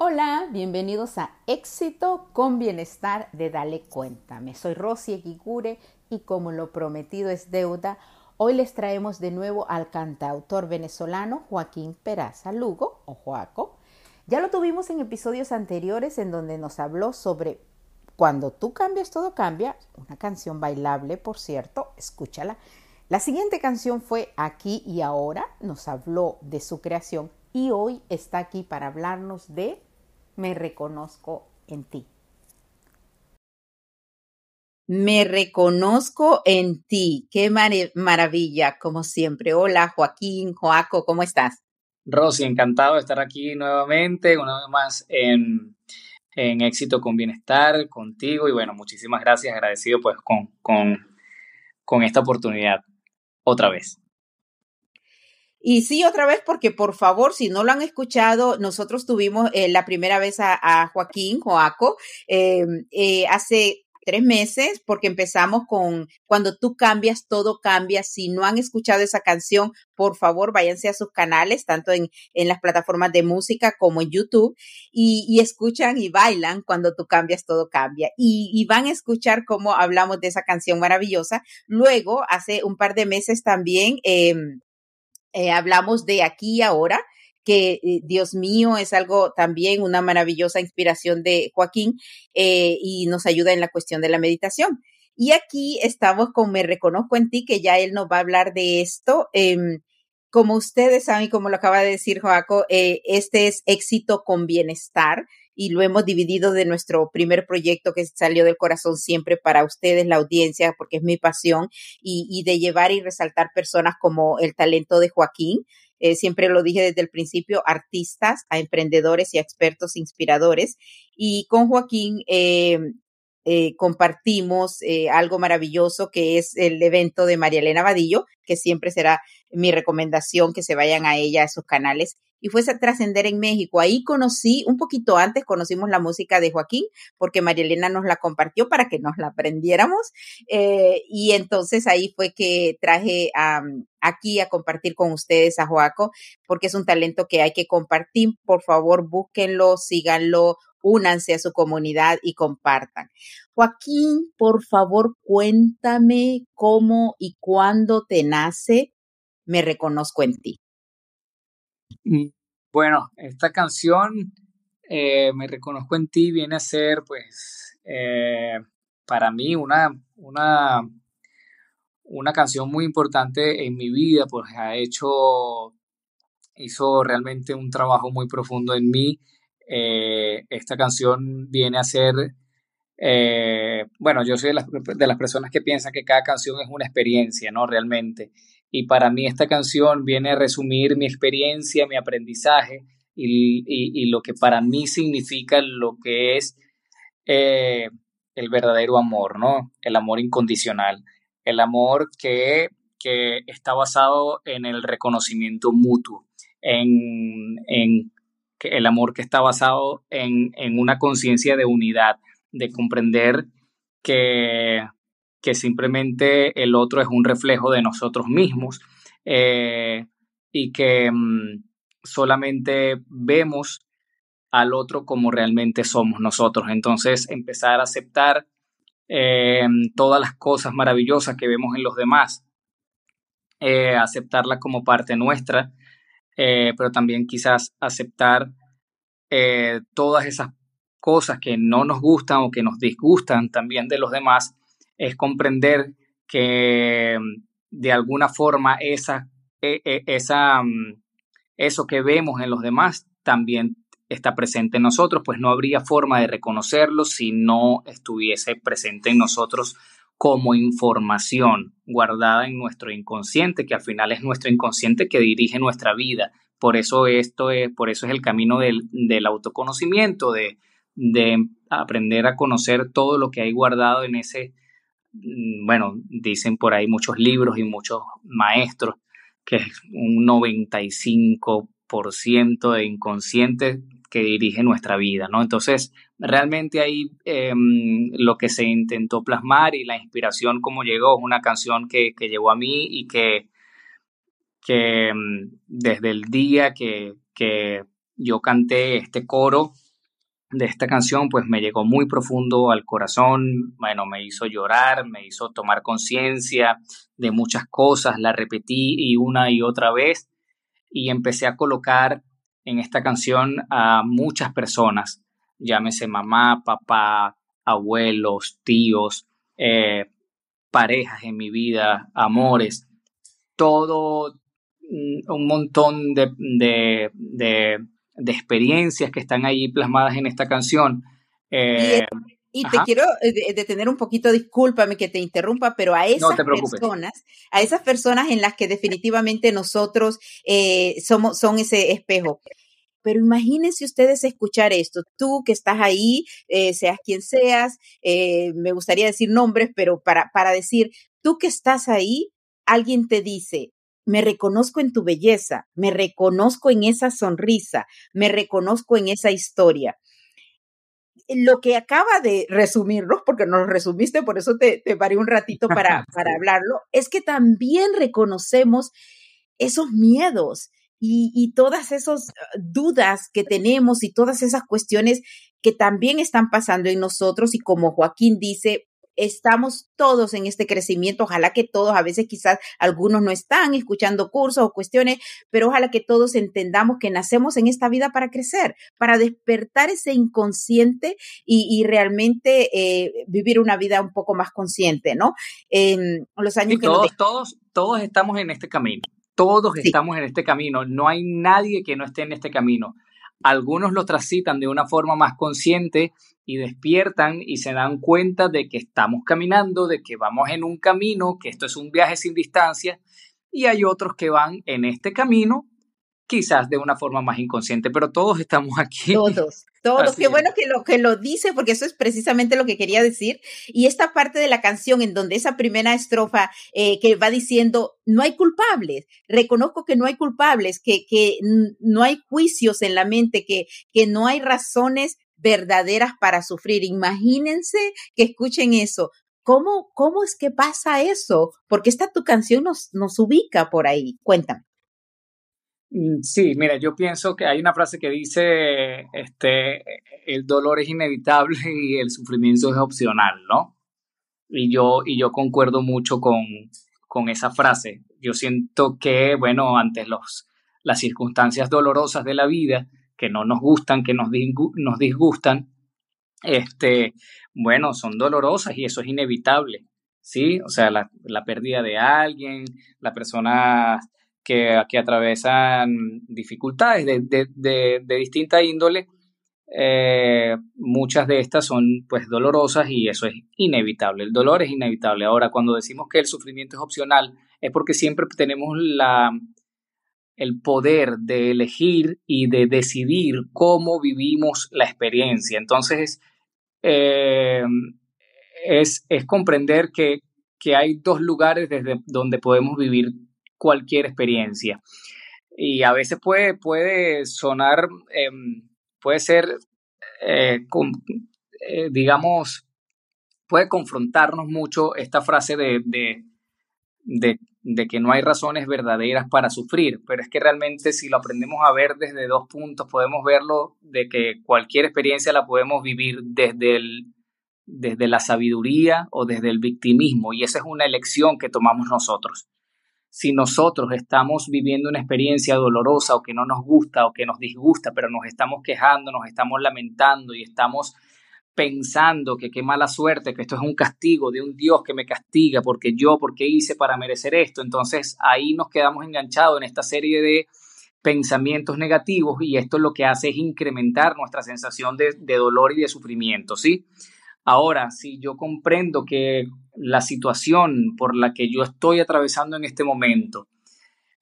Hola, bienvenidos a Éxito con Bienestar de Dale Cuéntame. Soy Rosy Equicure y como lo prometido es deuda, hoy les traemos de nuevo al cantautor venezolano Joaquín Peraza Lugo o Joaco. Ya lo tuvimos en episodios anteriores en donde nos habló sobre Cuando tú cambias, todo cambia, una canción bailable, por cierto, escúchala. La siguiente canción fue Aquí y Ahora, nos habló de su creación y hoy está aquí para hablarnos de Me reconozco en ti. Me reconozco en ti. Qué maravilla, como siempre. Hola, Joaquín, Joaco, ¿cómo estás? Rosy, encantado de estar aquí nuevamente, una vez más en, en Éxito con Bienestar, contigo. Y bueno, muchísimas gracias, agradecido pues con, con, con esta oportunidad otra vez. Y sí, otra vez, porque por favor, si no lo han escuchado, nosotros tuvimos eh, la primera vez a, Joaquín Joaco eh, eh, hace tres meses, porque empezamos con Cuando tú cambias, todo cambia. Si no han escuchado esa canción, por favor, váyanse a sus canales, tanto en, en las plataformas de música como en YouTube, y, escuchan y bailan Cuando tú cambias, todo cambia. Y, y van a escuchar cómo hablamos de esa canción maravillosa. Luego, hace un par de meses también, eh, eh, hablamos de aquí y ahora, que eh, Dios mío es algo también una maravillosa inspiración de Joaquín eh, y nos ayuda en la cuestión de la meditación. Y aquí estamos con Me Reconozco en ti, que ya él nos va a hablar de esto. Em, como ustedes saben, como lo acaba de decir Joaco, este es éxito con bienestar y lo hemos dividido de nuestro primer proyecto que salió del corazón siempre para ustedes, la audiencia, porque es mi pasión, y, de llevar y resaltar personas como el talento de Joaquín. Eh, siempre lo dije desde el principio, artistas, a emprendedores y expertos inspiradores. Y con Joaquín eh, eh, compartimos algo maravilloso que es el evento de María Elena Vadillo, que siempre será mi recomendación que se vayan a ella, a sus canales y fuese a trascender en México. Ahí conocí, un poquito antes conocimos la música de Joaquín, porque María Elena nos la compartió para que nos la aprendiéramos. Eh, y entonces ahí fue que traje aquí a compartir con ustedes a Joaco, porque es un talento que hay que compartir. Por favor, búsquenlo, síganlo, únanse a su comunidad y compartan. Joaquín, por favor, cuéntame cómo y cuándo te nace Me reconozco en ti. Mm, bueno, esta canción, eh, Me Reconozco en Ti, viene a ser, pues, eh, para mí una, una, una canción muy importante en mi vida, pues ha hecho, hizo realmente un trabajo muy profundo en mí. Eh, esta canción viene a ser, bueno, yo soy de las, de las personas que piensan que cada canción es una experiencia, ¿no? Realmente y para mí esta canción viene a resumir mi experiencia, mi aprendizaje y, lo que para mí significa lo que es eh, el verdadero amor, ¿no? El amor incondicional, el amor que, está basado en el reconocimiento mutuo, en, el amor que está basado en, en una conciencia de unidad, de comprender que que simplemente el otro es un reflejo de nosotros mismos eh, y que mm, solamente vemos al otro como realmente somos nosotros. Entonces, empezar a aceptar eh, todas las cosas maravillosas que vemos en los demás, eh, aceptarla como parte nuestra, pero también quizás aceptar todas esas cosas que no nos gustan o que nos disgustan también de los demás, es comprender que mm, de alguna forma esa, e, e, esa, mm, eso que vemos en los demás también está presente en nosotros, pues no habría forma de reconocerlo si no estuviese presente en nosotros como información guardada en nuestro inconsciente, que al final es nuestro inconsciente que dirige nuestra vida. Por eso esto es, por eso es el camino del, del autoconocimiento, de, de aprender a conocer todo lo que hay guardado en ese, bueno, dicen por ahí muchos libros y muchos maestros, que es un 95% de inconsciente que dirige nuestra vida, ¿no? Entonces, realmente ahí em, lo que se intentó plasmar y la inspiración como llegó es una canción que, llegó a mí y que, que em, desde el día que, que yo canté este coro de esta canción, pues me llegó muy profundo al corazón, bueno, me hizo llorar, me hizo tomar conciencia de muchas cosas, la repetí y una y otra vez y empecé a colocar en esta canción a muchas personas, llámese mamá, papá, abuelos, tíos, eh, parejas en mi vida, amores, todo mm, un montón de, de, experiencias que están ahí plasmadas en esta canción. Eh, y, te quiero eh, detener un poquito, discúlpame que te interrumpa, pero a esas personas, a esas personas en las que definitivamente nosotros somos, son ese espejo. Pero imagínense ustedes escuchar esto, tú que estás ahí, eh, seas quien seas, eh, me gustaría decir nombres, pero para, para decir, tú que estás ahí, alguien te dice, me reconozco en tu belleza, me reconozco en esa sonrisa, me reconozco en esa historia. Lo que acaba de resumirnos, porque nos resumiste, por eso te, te paré un ratito para, para hablarlo, es que también reconocemos esos miedos, y, todas esas ah, dudas que tenemos y todas esas cuestiones que también están pasando en nosotros y como Joaquín dice, estamos todos en este crecimiento, ojalá que todos, a veces quizás algunos no están escuchando cursos o cuestiones, pero ojalá que todos entendamos que nacemos en esta vida para crecer, para despertar ese inconsciente y, realmente eh, vivir una vida un poco más consciente, ¿no? En los años que todos, todos, todos estamos en este camino. Todos estamos en este camino, no hay nadie que no esté en este camino. Algunos lo transitan de una forma más consciente y despiertan y se dan cuenta de que estamos caminando, de que vamos en un camino, que esto es un viaje sin distancia, y hay otros que van en este camino quizás de una forma más inconsciente, pero todos estamos aquí. Todos, todos. Qué bueno que lo, que lo dice, porque eso es precisamente lo que quería decir. Y esta parte de la canción en donde esa primera estrofa eh, que va diciendo, no hay culpables, reconozco que no hay culpables, que, que no hay juicios en la mente, que, que no hay razones verdaderas para sufrir. Imagínense que escuchen eso. ¿Cómo, cómo es que pasa eso? Porque esta tu canción nos, nos ubica por ahí. Cuéntame. Mm, sí, mira, yo pienso que hay una frase que dice, este, el dolor es inevitable y el sufrimiento es opcional, ¿no? Y yo, y yo concuerdo mucho con, con esa frase. Yo siento que, bueno, ante los, las circunstancias dolorosas de la vida, que no nos gustan, que nos, nos disgustan, este, bueno, son dolorosas y eso es inevitable, ¿sí? O sea, la, la pérdida de alguien, la persona que, que atravesan dificultades de, de, de, distinta índole. Eh, muchas de estas son pues dolorosas y eso es inevitable. El dolor es inevitable. Ahora, cuando decimos que el sufrimiento es opcional, es porque siempre tenemos la, el poder de elegir y de decidir cómo vivimos la experiencia. Entonces, eh, es, es, comprender que, que, hay dos lugares desde donde podemos vivir cualquier experiencia. Y a veces puede, puede sonar, em, puede ser, eh, eh, digamos, puede confrontarnos mucho esta frase de, de, de, que no hay razones verdaderas para sufrir, pero es que realmente si lo aprendemos a ver desde dos puntos, podemos verlo de que cualquier experiencia la podemos vivir desde el, desde la sabiduría o desde el victimismo, y esa es una elección que tomamos nosotros. Si nosotros estamos viviendo una experiencia dolorosa o que no nos gusta o que nos disgusta, pero nos estamos quejando, nos estamos lamentando y estamos pensando que qué mala suerte, que esto es un castigo de un Dios que me castiga porque yo, porque hice para merecer esto. Entonces ahí nos quedamos enganchados en esta serie de pensamientos negativos y esto lo que hace es incrementar nuestra sensación de, de dolor y de sufrimiento, ¿sí? Ahora, si yo comprendo que la situación por la que yo estoy atravesando en este momento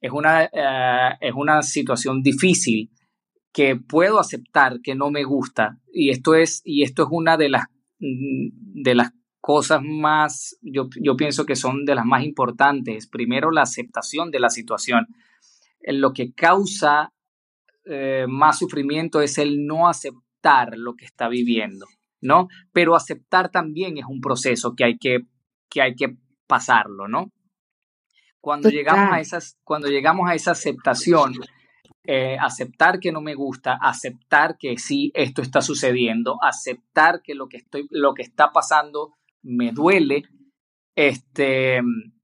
es una, eh, es una situación difícil que puedo aceptar que no me gusta y esto es, y esto es una de las, de las cosas más, yo, yo pienso que son de las más importantes. Primero, la aceptación de la situación. Lo que causa eh, más sufrimiento es el no aceptar lo que está viviendo. ¿No? Pero aceptar también es un proceso que hay que, que, hay que pasarlo, ¿no? Cuando llegamos, a esas, cuando llegamos a esa aceptación, eh, aceptar que no me gusta, aceptar que sí, esto está sucediendo, aceptar que lo que, estoy, lo que está pasando me duele, este,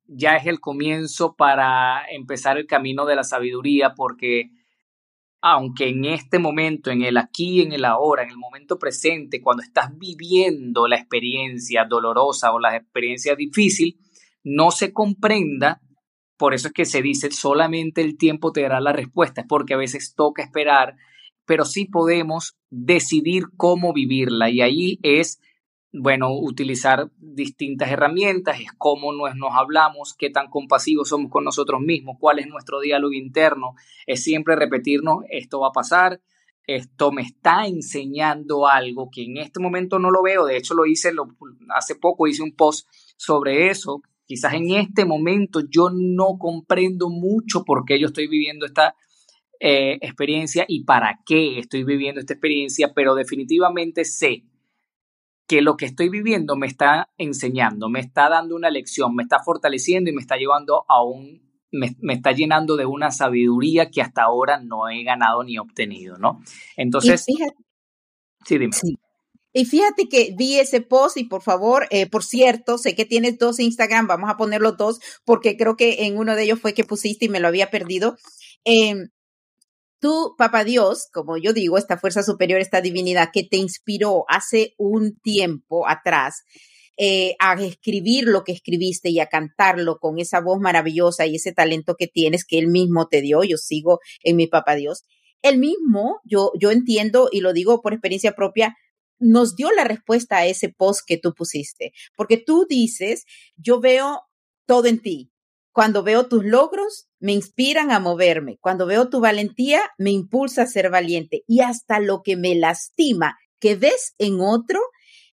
ya es el comienzo para empezar el camino de la sabiduría, porque aunque en este momento, en el aquí, en el ahora, en el momento presente, cuando estás viviendo la experiencia dolorosa o la experiencia difícil, no se comprenda, por eso es que se dice solamente el tiempo te dará la respuesta, porque a veces toca esperar, pero sí podemos decidir cómo vivirla y ahí es bueno, utilizar distintas herramientas, es cómo nos, nos hablamos, qué tan compasivos somos con nosotros mismos, cuál es nuestro diálogo interno, es siempre repetirnos, esto va a pasar, esto me está enseñando algo que en este momento no lo veo, de hecho lo hice lo, hace poco, hice un post sobre eso, quizás en este momento yo no comprendo mucho por qué yo estoy viviendo esta eh, experiencia y para qué estoy viviendo esta experiencia, pero definitivamente sé que lo que estoy viviendo me está enseñando, me está dando una lección, me está fortaleciendo y me está llevando a un, me, está llenando de una sabiduría que hasta ahora no he ganado ni obtenido, ¿no? Entonces, fíjate, sí, dime. Y fíjate que vi ese post y por favor, eh, por cierto, sé que tienes dos Instagram, vamos a poner los dos porque creo que en uno de ellos fue que pusiste y me lo había perdido. Eh, tú, Papá Dios, como yo digo, esta fuerza superior, esta divinidad que te inspiró hace un tiempo atrás eh, a escribir lo que escribiste y a cantarlo con esa voz maravillosa y ese talento que tienes que él mismo te dio, yo sigo en mi Papá Dios, él mismo, yo, yo entiendo y lo digo por experiencia propia, nos dio la respuesta a ese post que tú pusiste, porque tú dices, yo veo todo en ti, cuando veo tus logros, me inspiran a moverme. Cuando veo tu valentía, me impulsa a ser valiente. Y hasta lo que me lastima, que ves en otro,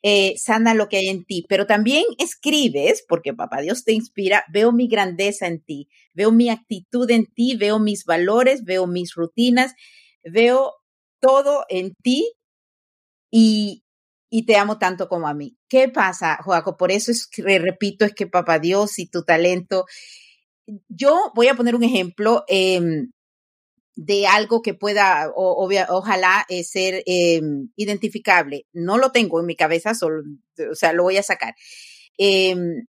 eh, sana lo que hay en ti. Pero también escribes, porque papá Dios te inspira, veo mi grandeza en ti, veo mi actitud en ti, veo mis valores, veo mis rutinas, veo todo en ti y, te amo tanto como a mí. ¿Qué pasa, Joaco? Por eso es que, repito, es que papá Dios y tu talento yo voy a poner un ejemplo em, de algo que pueda, ojalá, eh, ser em, identificable. No lo tengo en mi cabeza, solo, o sea, lo voy a sacar. Em,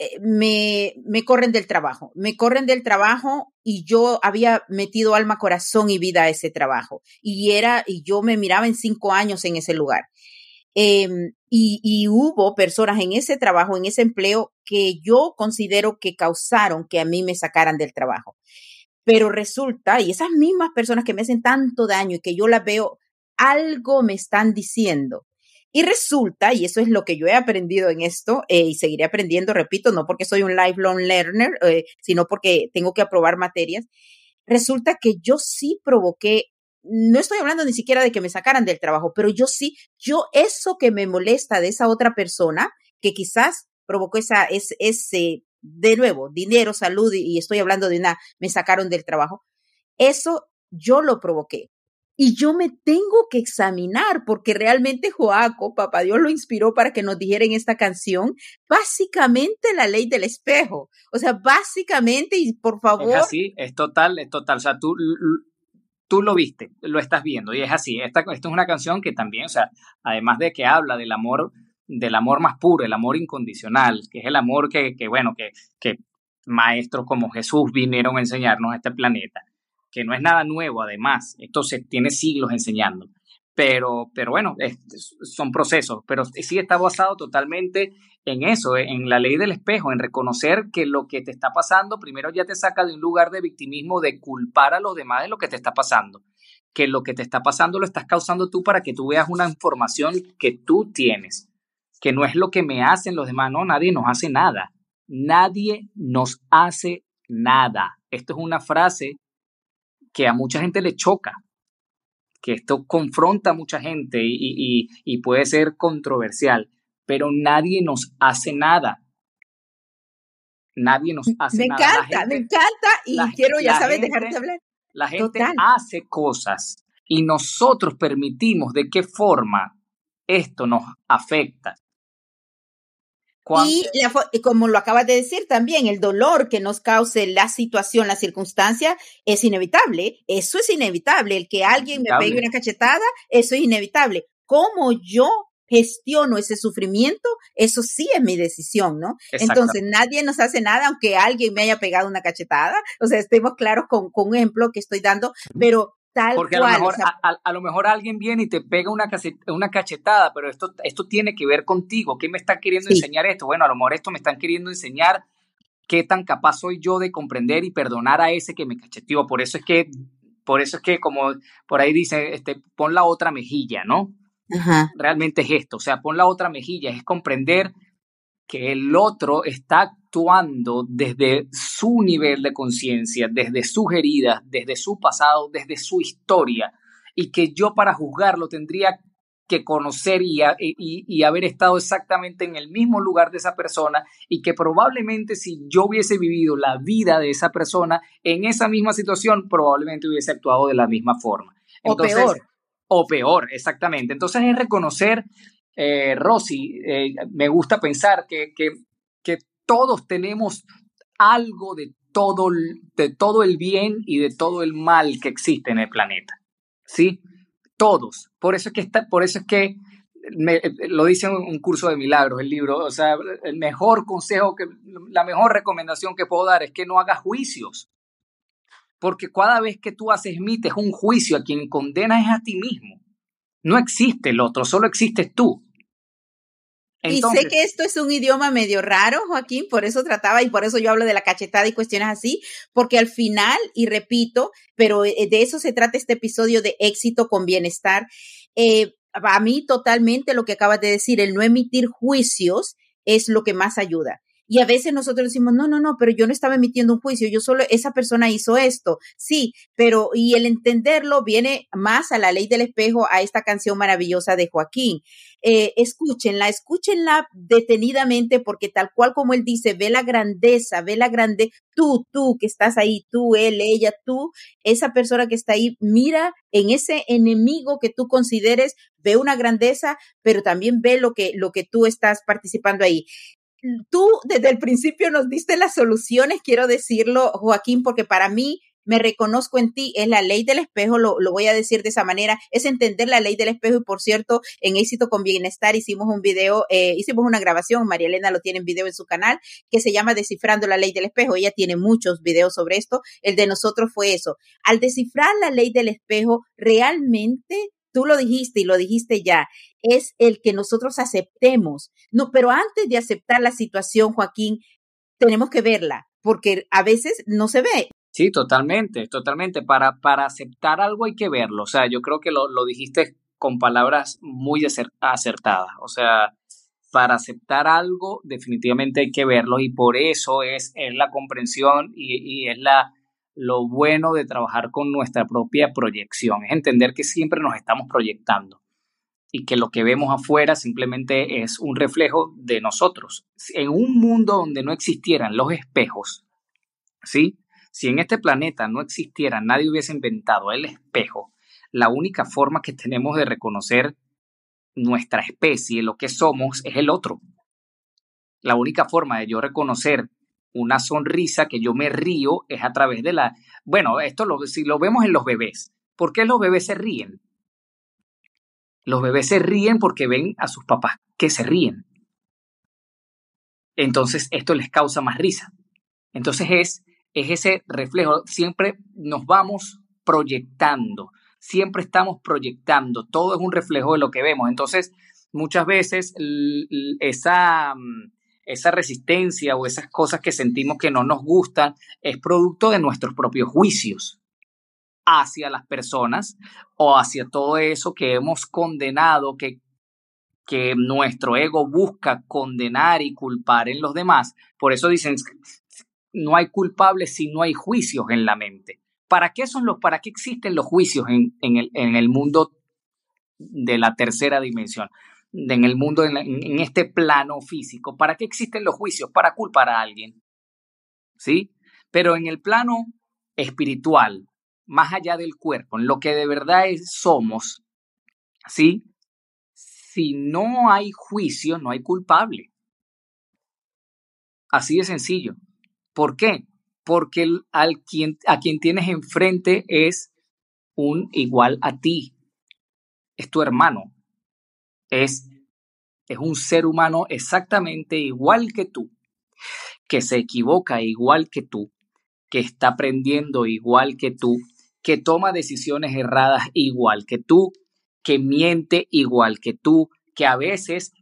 eh, me, me corren del trabajo, me corren del trabajo y yo había metido alma, corazón y vida a ese trabajo. Y era, y yo me miraba en cinco años en ese lugar. Em, y, hubo personas en ese trabajo, en ese empleo, que yo considero que causaron que a mí me sacaran del trabajo. Pero resulta, y esas mismas personas que me hacen tanto daño y que yo las veo, algo me están diciendo. Y resulta, y eso es lo que yo he aprendido en esto, eh, y seguiré aprendiendo, repito, no porque soy un lifelong learner, eh, sino porque tengo que aprobar materias, resulta que yo sí provoqué no estoy hablando ni siquiera de que me sacaran del trabajo, pero yo sí, yo eso que me molesta de esa otra persona, que quizás provocó esa, ese, ese de nuevo, dinero, salud, y estoy hablando de una, me sacaron del trabajo, eso yo lo provoqué. Y yo me tengo que examinar porque realmente Joaco, papá Dios lo inspiró para que nos dijera en esta canción, básicamente la ley del espejo. O sea, básicamente, y por favor. Es así, es total, es total. O sea, tú tú lo viste, lo estás viendo y es así. Esta, es una canción que también, o sea, además de que habla del amor, del amor más puro, el amor incondicional, que es el amor que, que bueno, que, que maestros como Jesús vinieron a enseñarnos a este planeta, que no es nada nuevo además, esto se tiene siglos enseñando. Pero, pero bueno, son procesos, pero sí está basado totalmente en eso, en la ley del espejo, en reconocer que lo que te está pasando primero ya te saca de un lugar de victimismo, de culpar a los demás de lo que te está pasando, que lo que te está pasando lo estás causando tú para que tú veas una información que tú tienes, que no es lo que me hacen los demás, no, nadie nos hace nada, nadie nos hace nada. Esto es una frase que a mucha gente le choca, que esto confronta a mucha gente y, puede ser controversial, pero nadie nos hace nada. Nadie nos hace me nada. Encanta, me encanta y quiero, ya sabes, dejarte hablar. La gente hace cosas y nosotros permitimos de qué forma esto nos afecta. Y, como lo acabas de decir también, el dolor que nos cause la situación, la circunstancia, es inevitable. Eso es inevitable. El que alguien me pegue una cachetada, eso es inevitable. ¿Cómo yo gestiono ese sufrimiento? Eso sí es mi decisión, ¿no? Entonces, nadie nos hace nada, aunque alguien me haya pegado una cachetada. O sea, estemos claros con, con un ejemplo que estoy dando, pero porque a, lo mejor, a, lo mejor alguien viene y te pega una, una cachetada, pero esto, esto tiene que ver contigo. ¿Qué me está queriendo enseñar esto? Bueno, a lo mejor esto me están queriendo enseñar qué tan capaz soy yo de comprender y perdonar a ese que me cacheteó. Por eso es que, por eso es que como por ahí dice, este, pon la otra mejilla, ¿no? Realmente es esto, o sea, pon la otra mejilla, es comprender que el otro está actuando desde su nivel de conciencia, desde sus heridas, desde su pasado, desde su historia, y que yo para juzgarlo tendría que conocer y, y, haber estado exactamente en el mismo lugar de esa persona y que probablemente si yo hubiese vivido la vida de esa persona en esa misma situación, probablemente hubiese actuado de la misma forma. o peor. O peor, exactamente. Entonces es reconocer eh, Rosy, eh, me gusta pensar que, que, todos tenemos algo de todo, de todo el bien y de todo el mal que existe en el planeta. ¿Sí? Todos. Por eso es que, está, por eso es que me, lo dice en un curso de milagros, el libro. O sea, el mejor consejo, que, la mejor recomendación que puedo dar es que no hagas juicios. Porque cada vez que tú haces, emites un juicio, a quien condenas es a ti mismo. No existe el otro, solo existes tú y sé que esto es un idioma medio raro, Joaquín, por eso trataba y por eso yo hablo de la cachetada y cuestiones así, porque al final, y repito, pero eh, de eso se trata este episodio de éxito con bienestar. Eh, a mí totalmente lo que acabas de decir, el no emitir juicios es lo que más ayuda. Y a veces nosotros decimos, no, no, no, pero yo no estaba emitiendo un juicio, yo solo, esa persona hizo esto. Sí, pero, y el entenderlo viene más a la ley del espejo, a esta canción maravillosa de Joaquín. Eh, escúchenla, escúchenla detenidamente porque tal cual como él dice, ve la grandeza, ve la grande, tú, tú que estás ahí, tú, él, ella, tú, esa persona que está ahí, mira en ese enemigo que tú consideres, ve una grandeza, pero también ve lo que, lo que tú estás participando ahí tú desde el principio nos diste las soluciones, quiero decirlo, Joaquín, porque para mí me reconozco en ti, es la ley del espejo, lo, voy a decir de esa manera, es entender la ley del espejo. Y por cierto, en éxito con bienestar hicimos un video, eh, hicimos una grabación, María Elena lo tiene en video en su canal, que se llama Descifrando la ley del espejo, ella tiene muchos videos sobre esto, el de nosotros fue eso, al descifrar la ley del espejo, realmente tú lo dijiste y lo dijiste ya, es el que nosotros aceptemos. No, pero antes de aceptar la situación, Joaquín, tenemos que verla, porque a veces no se ve. Sí, totalmente, totalmente. Para, para aceptar algo hay que verlo. O sea, yo creo que lo, lo dijiste con palabras muy acertadas. O sea, para aceptar algo definitivamente hay que verlo y por eso es, es la comprensión y, y es la, lo bueno de trabajar con nuestra propia proyección, es entender que siempre nos estamos proyectando y que lo que vemos afuera simplemente es un reflejo de nosotros. En un mundo donde no existieran los espejos, ¿sí? Si en este planeta no existiera, nadie hubiese inventado el espejo, la única forma que tenemos de reconocer nuestra especie, lo que somos, es el otro. La única forma de yo reconocer una sonrisa que yo me río es a través de la... Bueno, esto lo, si lo vemos en los bebés. ¿Por qué los bebés se ríen? Los bebés se ríen porque ven a sus papás que se ríen. Entonces esto les causa más risa. Entonces es, es ese reflejo, siempre nos vamos proyectando, siempre estamos proyectando, todo es un reflejo de lo que vemos. Entonces, muchas veces esa, mm, esa resistencia o esas cosas que sentimos que no nos gustan es producto de nuestros propios juicios hacia las personas o hacia todo eso que hemos condenado, que, que nuestro ego busca condenar y culpar en los demás. Por eso dicen, no hay culpables si no hay juicios en la mente. ¿Para qué, son los, para qué existen los juicios en, el, en el mundo de la tercera dimensión? En el mundo, en, este plano físico. ¿Para qué existen los juicios? Para culpar a alguien. ¿Sí? Pero en el plano espiritual, más allá del cuerpo, en lo que de verdad somos, ¿sí? Si no hay juicio, no hay culpable. Así de sencillo. ¿Por qué? Porque al quien, a quien tienes enfrente es un igual a ti. Es tu hermano, es, es un ser humano exactamente igual que tú, que se equivoca igual que tú, que está aprendiendo igual que tú, que toma decisiones erradas igual que tú, que miente igual que tú, que a veces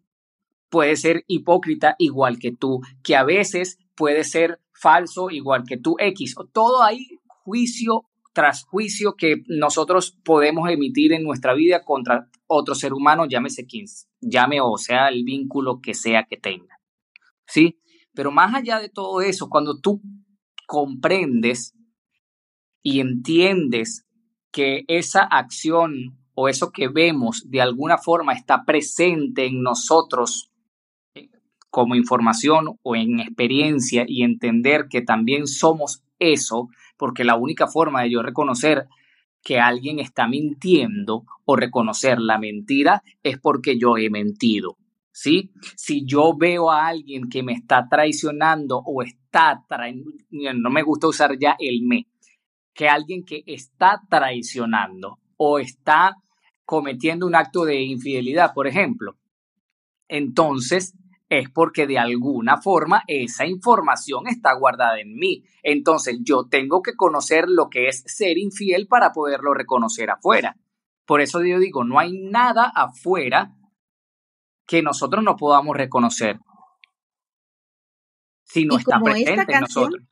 puede ser hipócrita igual que tú, que a veces puede ser falso igual que tú, X. Todo hay juicio tras juicio que nosotros podemos emitir en nuestra vida contra otro ser humano, llámese quien llame o sea el vínculo que sea que tenga. ¿Sí? Pero más allá de todo eso, cuando tú comprendes y entiendes que esa acción o eso que vemos de alguna forma está presente en nosotros eh, como información o en experiencia y entender que también somos eso, porque la única forma de yo reconocer que alguien está mintiendo o reconocer la mentira es porque yo he mentido. ¿Sí? Si yo veo a alguien que me está traicionando o está traicionando, no me gusta usar ya el me, que alguien que está traicionando o está cometiendo un acto de infidelidad, por ejemplo, entonces es porque de alguna forma esa información está guardada en mí. Entonces yo tengo que conocer lo que es ser infiel para poderlo reconocer afuera. Por eso yo digo, no hay nada afuera que nosotros no podamos reconocer si no está presente en nosotros.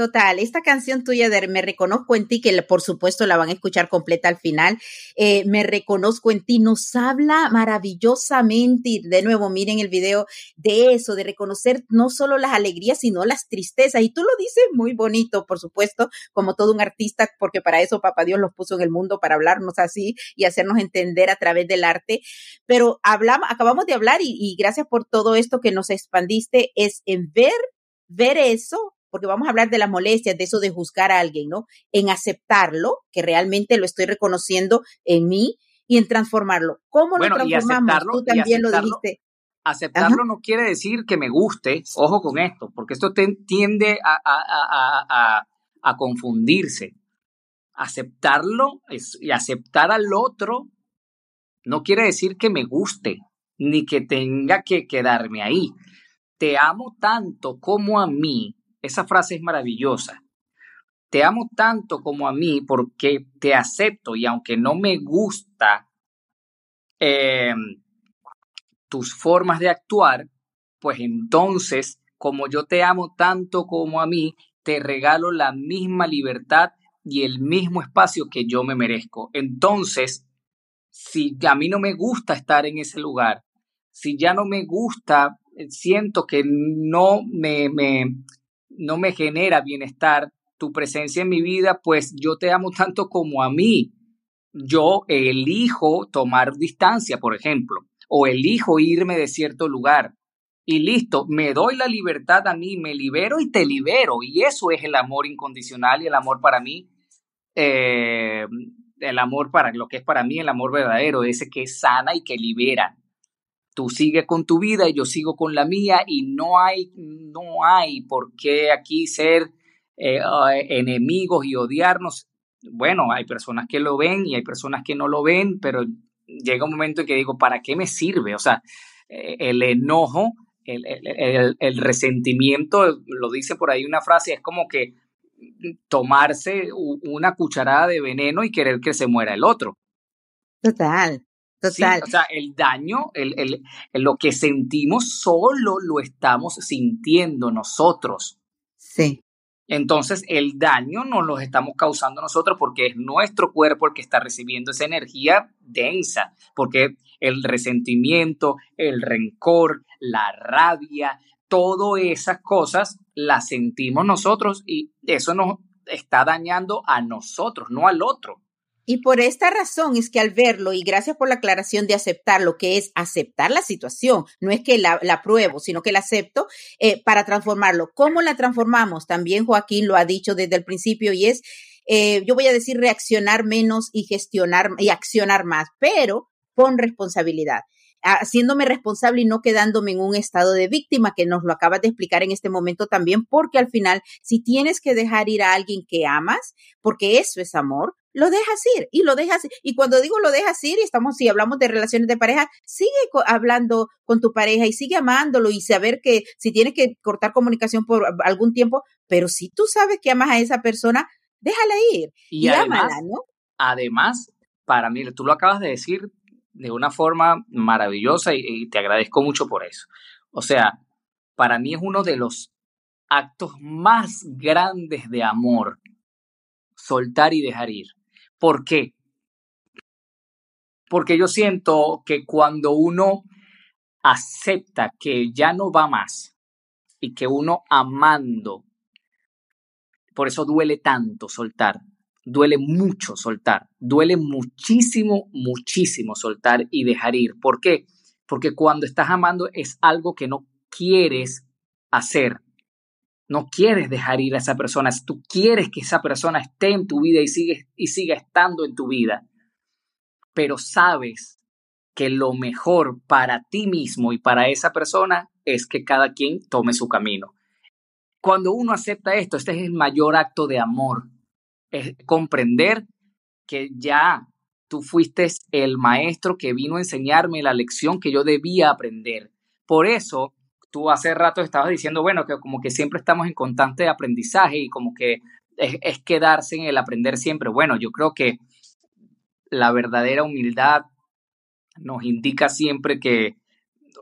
Total, esta canción tuya de Me reconozco en ti, que por supuesto la van a escuchar completa al final, eh, Me reconozco en ti, nos habla maravillosamente, y de nuevo miren el video de eso, de reconocer no solo las alegrías, sino las tristezas. Y tú lo dices muy bonito, por supuesto, como todo un artista, porque para eso Papá Dios los puso en el mundo, para hablarnos así y hacernos entender a través del arte. Pero hablamos, acabamos de hablar y, y gracias por todo esto que nos expandiste, es en ver, ver eso porque vamos a hablar de las molestias, de eso de juzgar a alguien, ¿no? En aceptarlo, que realmente lo estoy reconociendo en mí, y en transformarlo. ¿Cómo lo transformamos? Tú también lo dijiste. Aceptarlo no quiere decir que me guste, ojo con esto, porque esto tiende a, a, confundirse. Aceptarlo es, y aceptar al otro no quiere decir que me guste, ni que tenga que quedarme ahí. Te amo tanto como a mí esa frase es maravillosa. Te amo tanto como a mí porque te acepto y aunque no me gusta eh, tus formas de actuar, pues entonces, como yo te amo tanto como a mí, te regalo la misma libertad y el mismo espacio que yo me merezco. Entonces, si a mí no me gusta estar en ese lugar, si ya no me gusta, siento que no me, no me genera bienestar tu presencia en mi vida, pues yo te amo tanto como a mí. Yo elijo tomar distancia, por ejemplo, o elijo irme de cierto lugar. Y listo, me doy la libertad a mí, me libero y te libero. Y eso es el amor incondicional y el amor para mí, eh, el amor para lo que es para mí el amor verdadero, ese que sana y que libera tú sigues con tu vida y yo sigo con la mía y no hay, no hay por qué aquí ser eh, enemigos y odiarnos. Bueno, hay personas que lo ven y hay personas que no lo ven, pero llega un momento en que digo, ¿para qué me sirve? O sea, eh, el enojo el, resentimiento, lo dice por ahí una frase, es como que tomarse una cucharada de veneno y querer que se muera el otro. Total, total. o sea, el daño, el, el, lo que sentimos solo lo estamos sintiendo nosotros. Sí. Entonces, el daño no lo estamos causando nosotros porque es nuestro cuerpo el que está recibiendo esa energía densa, porque el resentimiento, el rencor, la rabia, todas esas cosas las sentimos nosotros y eso nos está dañando a nosotros, no al otro. Y por esta razón es que al verlo, y gracias por la aclaración de aceptar lo que es aceptar la situación, no es que la, la apruebo, sino que la acepto eh, para transformarlo. ¿Cómo la transformamos? También Joaquín lo ha dicho desde el principio y es, eh, yo voy a decir, reaccionar menos y gestionar y accionar más, pero con responsabilidad haciéndome responsable y no quedándome en un estado de víctima, que nos lo acabas de explicar en este momento también, porque al final, si tienes que dejar ir a alguien que amas, porque eso es amor, lo dejas ir y lo dejas y cuando digo lo dejas ir y estamos si hablamos de relaciones de pareja sigue hablando con tu pareja y sigue amándolo y saber que si tienes que cortar comunicación por algún tiempo pero si tú sabes que amas a esa persona déjala ir y, además, ¿no? además para mí tú lo acabas de decir de una forma maravillosa y, y te agradezco mucho por eso o sea para mí es uno de los actos más grandes de amor soltar y dejar ir ¿Por qué? Porque yo siento que cuando uno acepta que ya no va más y que uno amando, por eso duele tanto soltar, duele mucho soltar, duele muchísimo, muchísimo soltar y dejar ir. ¿Por qué? Porque cuando estás amando es algo que no quieres hacer, no quieres dejar ir a esa persona, tú quieres que esa persona esté en tu vida y, sigue, y siga estando en tu vida, pero sabes que lo mejor para ti mismo y para esa persona es que cada quien tome su camino. Cuando uno acepta esto, este es el mayor acto de amor, es comprender que ya tú fuiste el maestro que vino a enseñarme la lección que yo debía aprender. Por eso tú hace rato estabas diciendo, bueno, que como que siempre estamos en constante aprendizaje y como que es, quedarse en el aprender siempre. Bueno, yo creo que la verdadera humildad nos indica siempre que,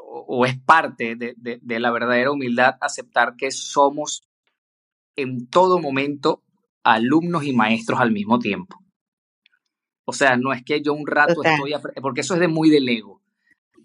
o, es parte de, de, la verdadera humildad, aceptar que somos en todo momento alumnos y maestros al mismo tiempo. O sea, no es que yo un rato estoy, porque eso es de muy del ego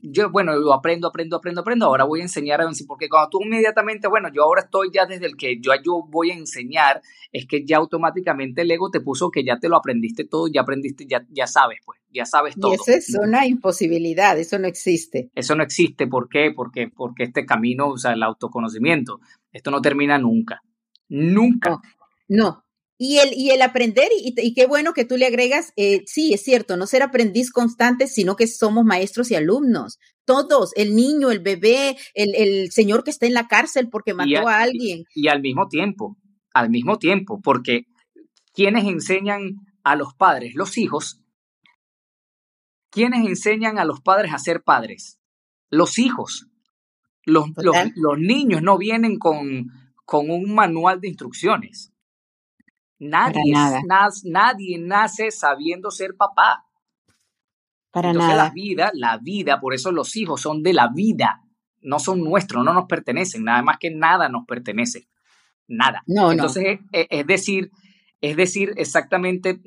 yo, bueno, lo aprendo, aprendo, aprendo, aprendo, ahora voy a enseñar a vencer, porque cuando tú inmediatamente, bueno, yo ahora estoy ya desde el que yo, yo voy a enseñar, es que ya automáticamente el ego te puso que ya te lo aprendiste todo, ya aprendiste, ya, ya sabes, pues, ya sabes todo. Y eso es una imposibilidad, eso no existe. Eso no existe, ¿por qué? Porque, porque este camino, o sea, el autoconocimiento, esto no termina nunca, nunca. no, y el, y el aprender, y, qué bueno que tú le agregas, eh, sí, es cierto, no ser aprendiz constante, sino que somos maestros y alumnos. Todos, el niño, el bebé, el, el señor que está en la cárcel porque mató a, alguien. Y, al mismo tiempo, al mismo tiempo, porque quienes enseñan a los padres, los hijos, quienes enseñan a los padres a ser padres, los hijos. Los, los, los niños no vienen con, con un manual de instrucciones. Nadie, nadie nace sabiendo ser papá. Para Entonces, La vida, la vida, por eso los hijos son de la vida, no son nuestros, no nos pertenecen, nada más que nada nos pertenece. Nada. No, Entonces, Es, es decir, es decir, exactamente,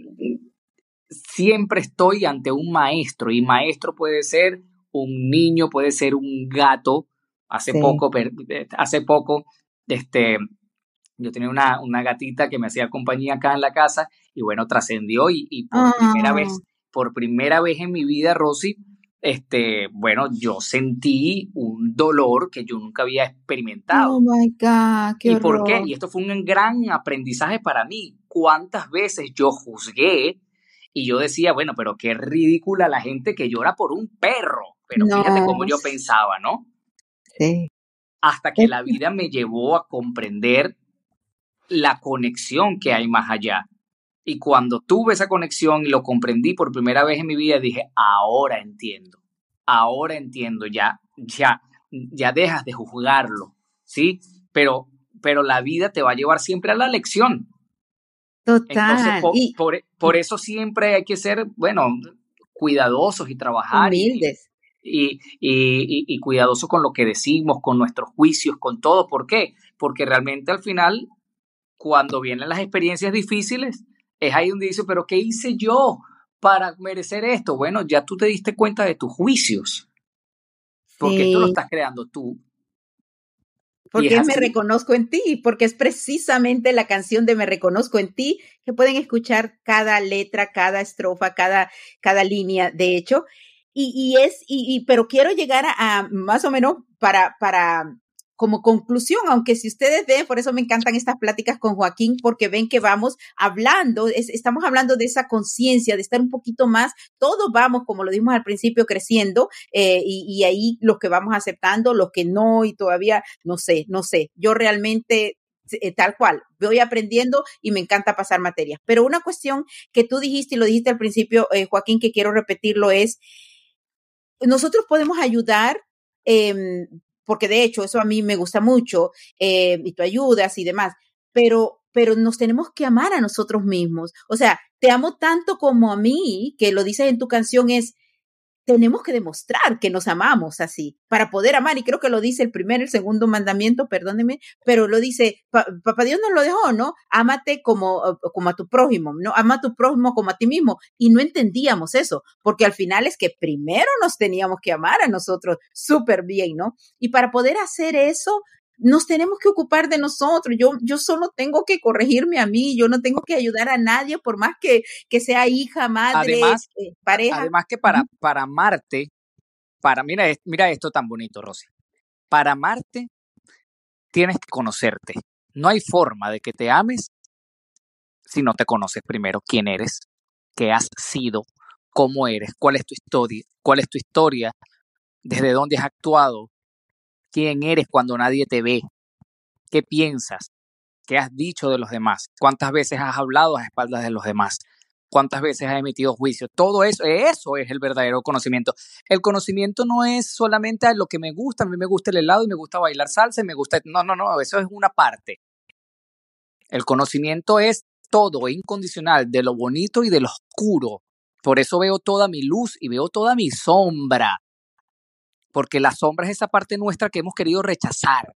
siempre estoy ante un maestro y maestro puede ser un niño, puede ser un gato. Hace poco, hace poco, este, yo tenía una, una, gatita que me hacía compañía acá en la casa y bueno, trascendió y, por primera vez, por primera vez en mi vida, Rosy, este, bueno, yo sentí un dolor que yo nunca había experimentado. Oh my God, qué ¿Y por qué? Y esto fue un gran aprendizaje para mí. ¿Cuántas veces yo juzgué y yo decía, bueno, pero qué ridícula la gente que llora por un perro? Pero fíjate cómo yo pensaba, ¿no? Sí. Hasta que la vida me llevó a comprender la conexión que hay más allá. Y cuando tuve esa conexión y lo comprendí por primera vez en mi vida, dije, ahora entiendo, ahora entiendo ya, ya. ya dejas de juzgarlo, ¿sí? Pero, pero la vida te va a llevar siempre a la lección. Total. Entonces, por, por, eso siempre hay que ser, bueno, cuidadosos y trabajar. Humildes. Y, y, y, cuidadosos con lo que decimos, con nuestros juicios, con todo. ¿Por qué? Porque realmente al final, cuando vienen las experiencias difíciles, es ahí donde dice, pero ¿qué hice yo para merecer esto? Bueno, ya tú te diste cuenta de tus juicios. Porque tú lo estás creando tú. Porque me reconozco en ti, porque es precisamente la canción de Me reconozco en ti, que pueden escuchar cada letra, cada estrofa, cada, cada línea, de hecho. Y, y es, y, pero quiero llegar a, más o menos para, para como conclusión, aunque si ustedes ven, por eso me encantan estas pláticas con Joaquín, porque ven que vamos hablando, estamos hablando de esa conciencia, de estar un poquito más, todos vamos, como lo dimos al principio, creciendo, eh, y, ahí los que vamos aceptando, los que no, y todavía, no sé, no sé, yo realmente eh, tal cual, voy aprendiendo y me encanta pasar materias. Pero una cuestión que tú dijiste y lo dijiste al principio, eh, Joaquín, que quiero repetirlo es, nosotros podemos ayudar eh, porque de hecho eso a mí me gusta mucho eh, y tú ayudas y demás, pero, pero nos tenemos que amar a nosotros mismos. O sea, te amo tanto como a mí, que lo dices en tu canción, es, tenemos que demostrar que nos amamos así para poder amar. Y creo que lo dice el primer, el segundo mandamiento, perdóneme, pero lo dice, papá Dios nos lo dejó, ¿no? Ámate como, como a tu prójimo, ¿no? Ama a tu prójimo como a ti mismo. Y no entendíamos eso, porque al final es que primero nos teníamos que amar a nosotros súper bien, ¿no? Y para poder hacer eso, nos tenemos que ocupar de nosotros. Yo, yo solo tengo que corregirme a mí, yo no tengo que ayudar a nadie, por más que, que sea hija, madre, eh, pareja. Además que para, para amarte, para, mira, mira esto tan bonito, Rosy. Para amarte, tienes que conocerte. No hay forma de que te ames si no te conoces primero quién eres, qué has sido, cómo eres, cuál es tu historia, cuál es tu historia, desde dónde has actuado, quién eres cuando nadie te ve, qué piensas, qué has dicho de los demás, cuántas veces has hablado a espaldas de los demás, cuántas veces has emitido juicio. Todo eso, eso es el verdadero conocimiento. El conocimiento no es solamente lo que me gusta, a mí me gusta el helado y me gusta bailar salsa y me gusta... No, no, no, eso es una parte. El conocimiento es todo, incondicional, de lo bonito y de lo oscuro. Por eso veo toda mi luz y veo toda mi sombra porque la sombra es esa parte nuestra que hemos querido rechazar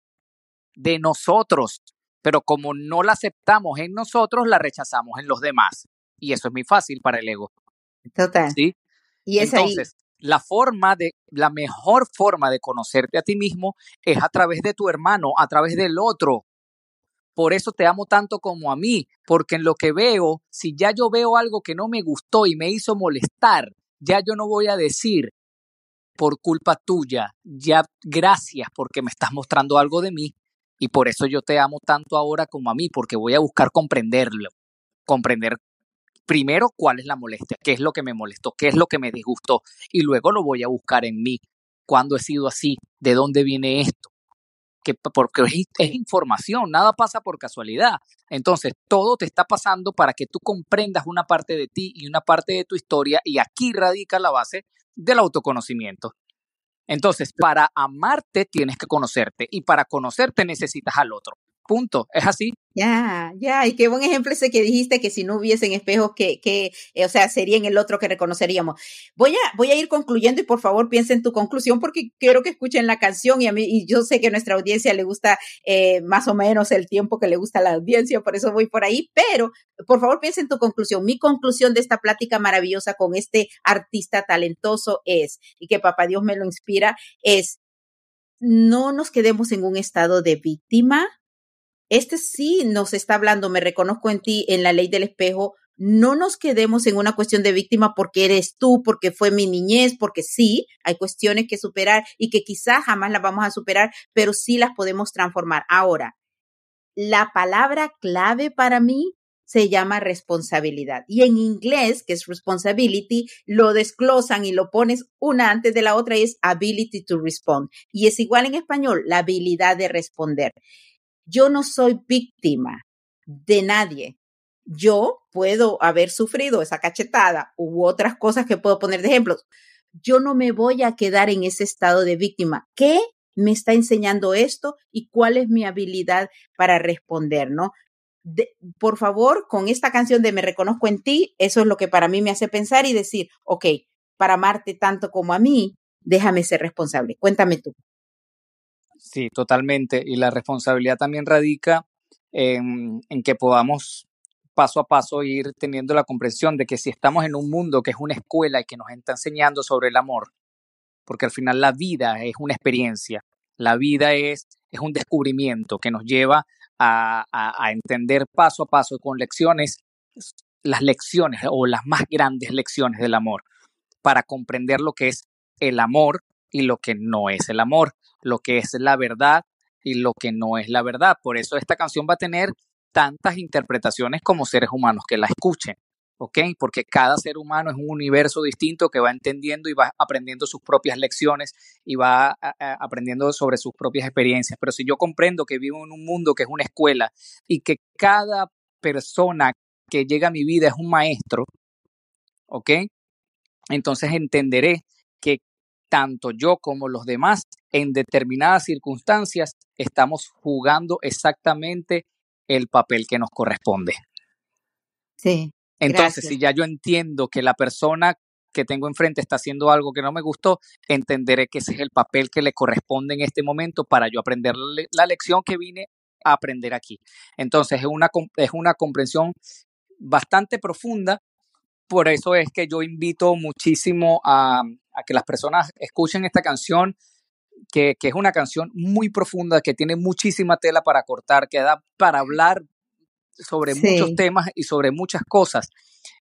de nosotros, pero como no la aceptamos en nosotros, la rechazamos en los demás. Y eso es muy fácil para el ego. Total. ¿Sí? Y es Entonces, la forma de, la mejor forma de conocerte a ti mismo es a través de tu hermano, a través del otro. Por eso te amo tanto como a mí, porque en lo que veo, si ya yo veo algo que no me gustó y me hizo molestar, ya yo no voy a decir, por culpa tuya, ya gracias porque me estás mostrando algo de mí y por eso yo te amo tanto ahora como a mí, porque voy a buscar comprenderlo, comprender primero cuál es la molestia, qué es lo que me molestó, qué es lo que me disgustó y luego lo voy a buscar en mí, cuándo he sido así, de dónde viene esto, que, porque es, es información, nada pasa por casualidad. Entonces, todo te está pasando para que tú comprendas una parte de ti y una parte de tu historia y aquí radica la base del autoconocimiento. Entonces, para amarte tienes que conocerte y para conocerte necesitas al otro. Punto. Es así. Ya, ya, y qué buen ejemplo ese que dijiste que si no hubiesen espejos, que, que eh, o sea, sería en el otro que reconoceríamos. Voy a, voy a ir concluyendo y por favor piensa en tu conclusión porque quiero que escuchen la canción y a mí, y yo sé que a nuestra audiencia le gusta eh, más o menos el tiempo que le gusta la audiencia, por eso voy por ahí, pero por favor piensa en tu conclusión. Mi conclusión de esta plática maravillosa con este artista talentoso es, y que papá Dios me lo inspira, es no nos quedemos en un estado de víctima, este sí nos está hablando, me reconozco en ti, en la ley del espejo. No nos quedemos en una cuestión de víctima porque eres tú, porque fue mi niñez, porque sí, hay cuestiones que superar y que quizás jamás las vamos a superar, pero sí las podemos transformar. Ahora, la palabra clave para mí se llama responsabilidad. Y en inglés, que es responsibility, lo desglosan y lo pones una antes de la otra y es ability to respond. Y es igual en español, la habilidad de responder. Yo no soy víctima de nadie. Yo puedo haber sufrido esa cachetada u otras cosas que puedo poner de ejemplos. Yo no me voy a quedar en ese estado de víctima. ¿Qué me está enseñando esto y cuál es mi habilidad para responder, ¿no? por favor, con esta canción de Me reconozco en ti, eso es lo que para mí me hace pensar y decir, ok, para amarte tanto como a mí, déjame ser responsable. Cuéntame tú. Sí, totalmente. Y la responsabilidad también radica en, en que podamos paso a paso ir teniendo la comprensión de que si estamos en un mundo que es una escuela y que nos está enseñando sobre el amor, porque al final la vida es una experiencia, la vida es, es un descubrimiento que nos lleva a, a, entender paso a paso con lecciones, las lecciones o las más grandes lecciones del amor, para comprender lo que es el amor y lo que no es el amor, lo que es la verdad y lo que no es la verdad. Por eso esta canción va a tener tantas interpretaciones como seres humanos que la escuchen, ¿ok? Porque cada ser humano es un universo distinto que va entendiendo y va aprendiendo sus propias lecciones y va aprendiendo sobre sus propias experiencias. Pero si yo comprendo que vivo en un mundo que es una escuela y que cada persona que llega a mi vida es un maestro, ¿ok? Entonces entenderé tanto yo como los demás en determinadas circunstancias estamos jugando exactamente el papel que nos corresponde. Sí. Entonces, si ya yo entiendo que la persona que tengo enfrente está haciendo algo que no me gustó, entenderé que ese es el papel que le corresponde en este momento para yo aprender la lección que vine a aprender aquí. Entonces, es una, es una comprensión bastante profunda. Por eso es que yo invito muchísimo a, a que las personas escuchen esta canción que, es una canción muy profunda, que tiene muchísima tela para cortar, que da para hablar sobre muchos temas y sobre muchas cosas.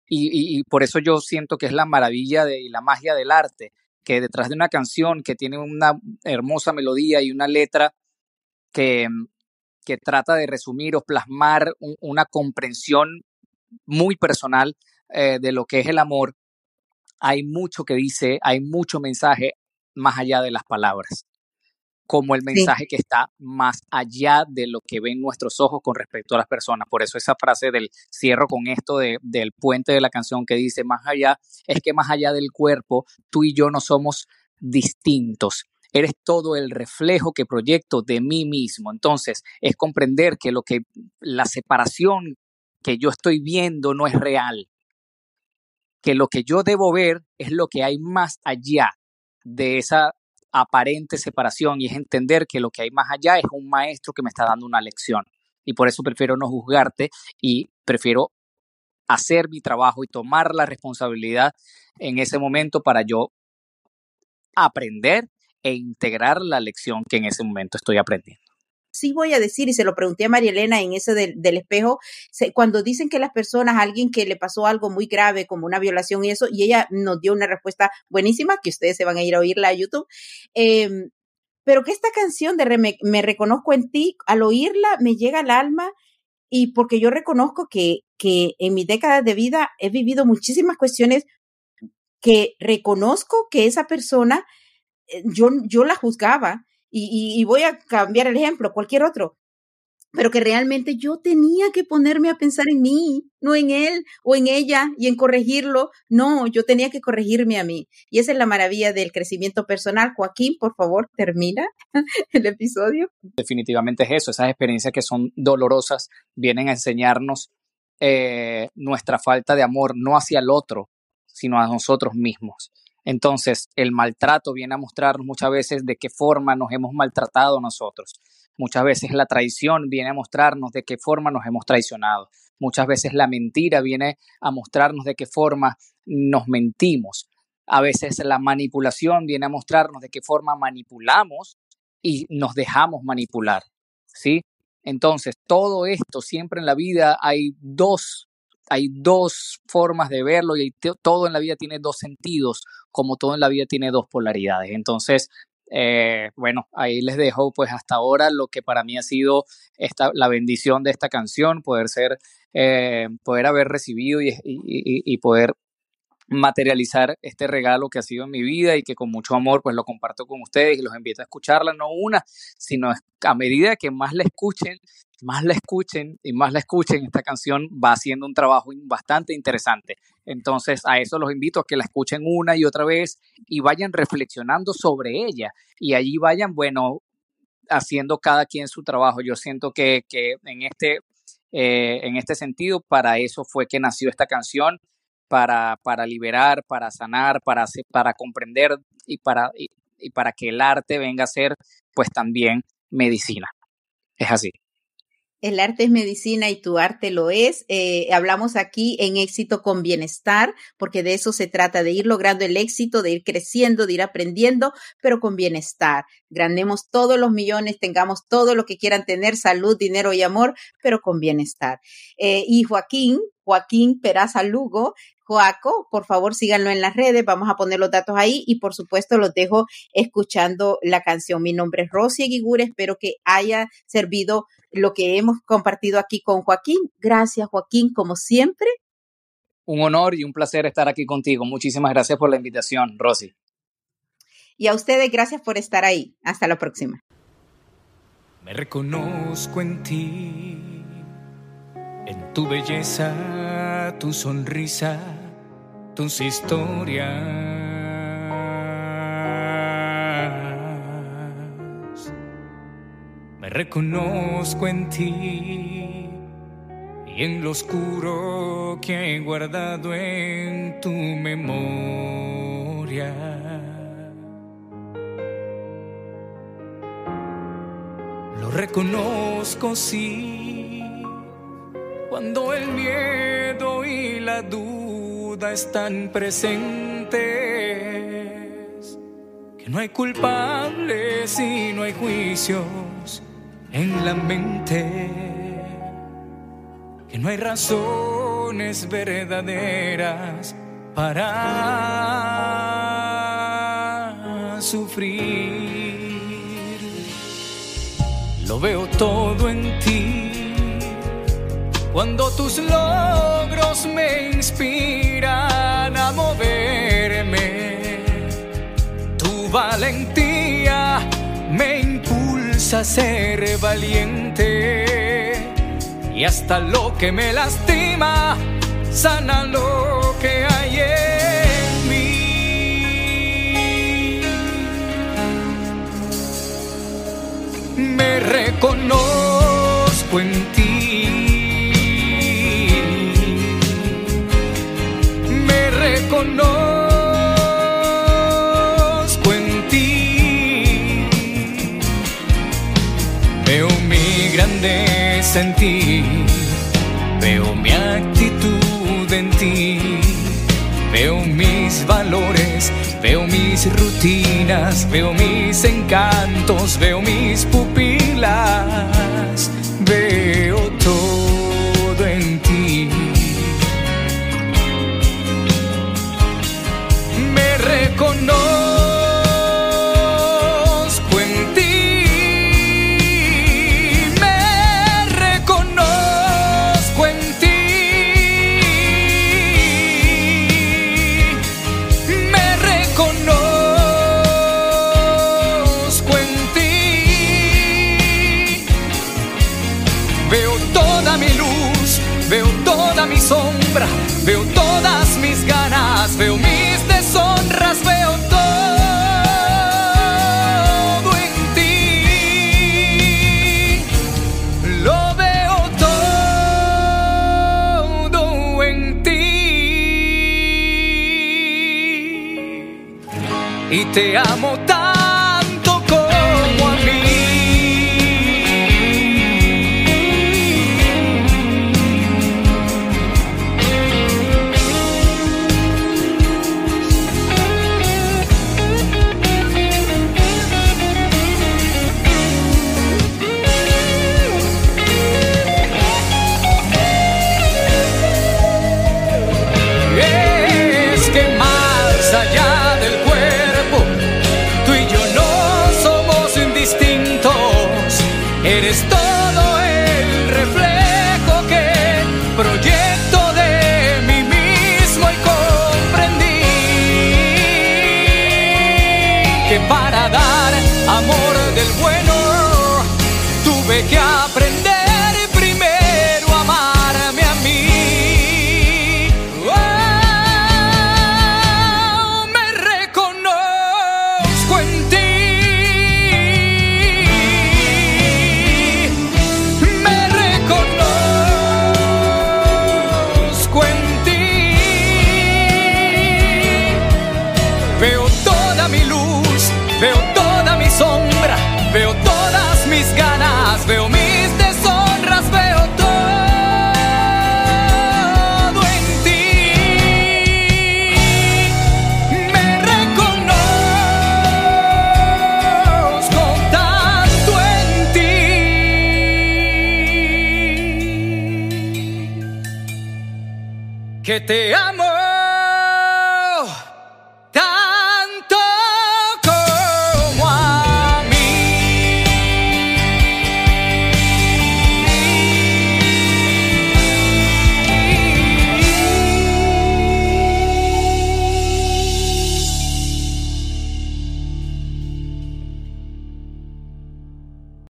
Y, por eso yo siento que es la maravilla de, y la magia del arte, que detrás de una canción que tiene una hermosa melodía y una letra que, que trata de resumir o plasmar una comprensión muy personal eh, de lo que es el amor, hay mucho que dice, hay mucho mensaje más allá de las palabras como el mensaje que está más allá de lo que ven nuestros ojos con respecto a las personas. Por eso esa frase del cierro con esto de, del puente de la canción que dice más allá, es que más allá del cuerpo, tú y yo no somos distintos. Eres todo el reflejo que proyecto de mí mismo. Entonces, es comprender que lo que la separación que yo estoy viendo no es real. Que lo que yo debo ver es lo que hay más allá de esa aparente separación y es entender que lo que hay más allá es un maestro que me está dando una lección. Y por eso prefiero no juzgarte y prefiero hacer mi trabajo y tomar la responsabilidad en ese momento para yo aprender e integrar la lección que en ese momento estoy aprendiendo sí voy a decir, y se lo pregunté a María Elena en ese del, espejo, cuando dicen que las personas, alguien que le pasó algo muy grave como una violación y eso, y ella nos dio una respuesta buenísima, que ustedes se van a ir a oírla a YouTube, em, pero que esta canción de me, reconozco en ti, al oírla me llega al alma y porque yo reconozco que, que en mis décadas de vida he vivido muchísimas cuestiones que reconozco que esa persona, eh, yo, yo la juzgaba y, voy a cambiar el ejemplo, cualquier otro, pero que realmente yo tenía que ponerme a pensar en mí, no en él o en ella y en corregirlo. No, yo tenía que corregirme a mí. Y esa es la maravilla del crecimiento personal. Joaquín, por favor, termina el episodio. Definitivamente es eso, esas experiencias que son dolorosas vienen a enseñarnos eh, nuestra falta de amor, no hacia el otro, sino a nosotros mismos. Entonces, el maltrato viene a mostrarnos muchas veces de qué forma nos hemos maltratado nosotros. Muchas veces la traición viene a mostrarnos de qué forma nos hemos traicionado. Muchas veces la mentira viene a mostrarnos de qué forma nos mentimos. A veces la manipulación viene a mostrarnos de qué forma manipulamos y nos dejamos manipular. ¿Sí? Entonces, todo esto siempre en la vida hay dos hay dos formas de verlo y todo en la vida tiene dos sentidos, como todo en la vida tiene dos polaridades. Entonces, eh, bueno, ahí les dejo pues hasta ahora lo que para mí ha sido esta, la bendición de esta canción, poder ser, eh, poder haber recibido y, y, poder materializar este regalo que ha sido en mi vida y que con mucho amor pues lo comparto con ustedes y los invito a escucharla, no una, sino a medida que más la escuchen, más la escuchen y más la escuchen, esta canción va haciendo un trabajo bastante interesante. Entonces, a eso los invito a que la escuchen una y otra vez y vayan reflexionando sobre ella. Y allí vayan, bueno, haciendo cada quien su trabajo. Yo siento que, en, este, eh, en este sentido, para eso fue que nació esta canción, para, para liberar, para sanar, para, para comprender y para, y para que el arte venga a ser pues también medicina. Es así. El arte es medicina y tu arte lo es. Eh, hablamos aquí en éxito con bienestar, porque de eso se trata, de ir logrando el éxito, de ir creciendo, de ir aprendiendo, pero con bienestar. Grandemos todos los millones, tengamos todo lo que quieran tener, salud, dinero y amor, pero con bienestar. Eh, y Joaquín, Joaquín Peraza Lugo, Joaco, por favor síganlo en las redes, vamos a poner los datos ahí y por supuesto los dejo escuchando la canción. Mi nombre es Rosy Guigure, espero que haya servido lo que hemos compartido aquí con Joaquín. Gracias Joaquín, como siempre. Un honor y un placer estar aquí contigo. Muchísimas gracias por la invitación, Rosy. Y a ustedes, gracias por estar ahí. Hasta la próxima. Me reconozco en ti en tu belleza, tu sonrisa, tus historias. Me reconozco en ti y en lo oscuro que he guardado en tu memoria. Lo reconozco, sí cuando el miedo y la duda están presentes, que no hay culpables y no hay juicios en la mente, que no hay razones verdaderas para sufrir. Lo veo todo en ti cuando tus logros me inspiran a moverme, tu valentía me impulsa a ser valiente y hasta lo que me lastima sana lo que hay en mí. Me reconozco conozco en ti. Veo mi grandeza en ti, veo mi actitud en ti, veo mis valores, veo mis rutinas, veo mis encantos, veo mis pupilas, veo veo todas mis ganas, veo mis deshonras, veo todo en ti. Lo veo todo en ti. Y te amo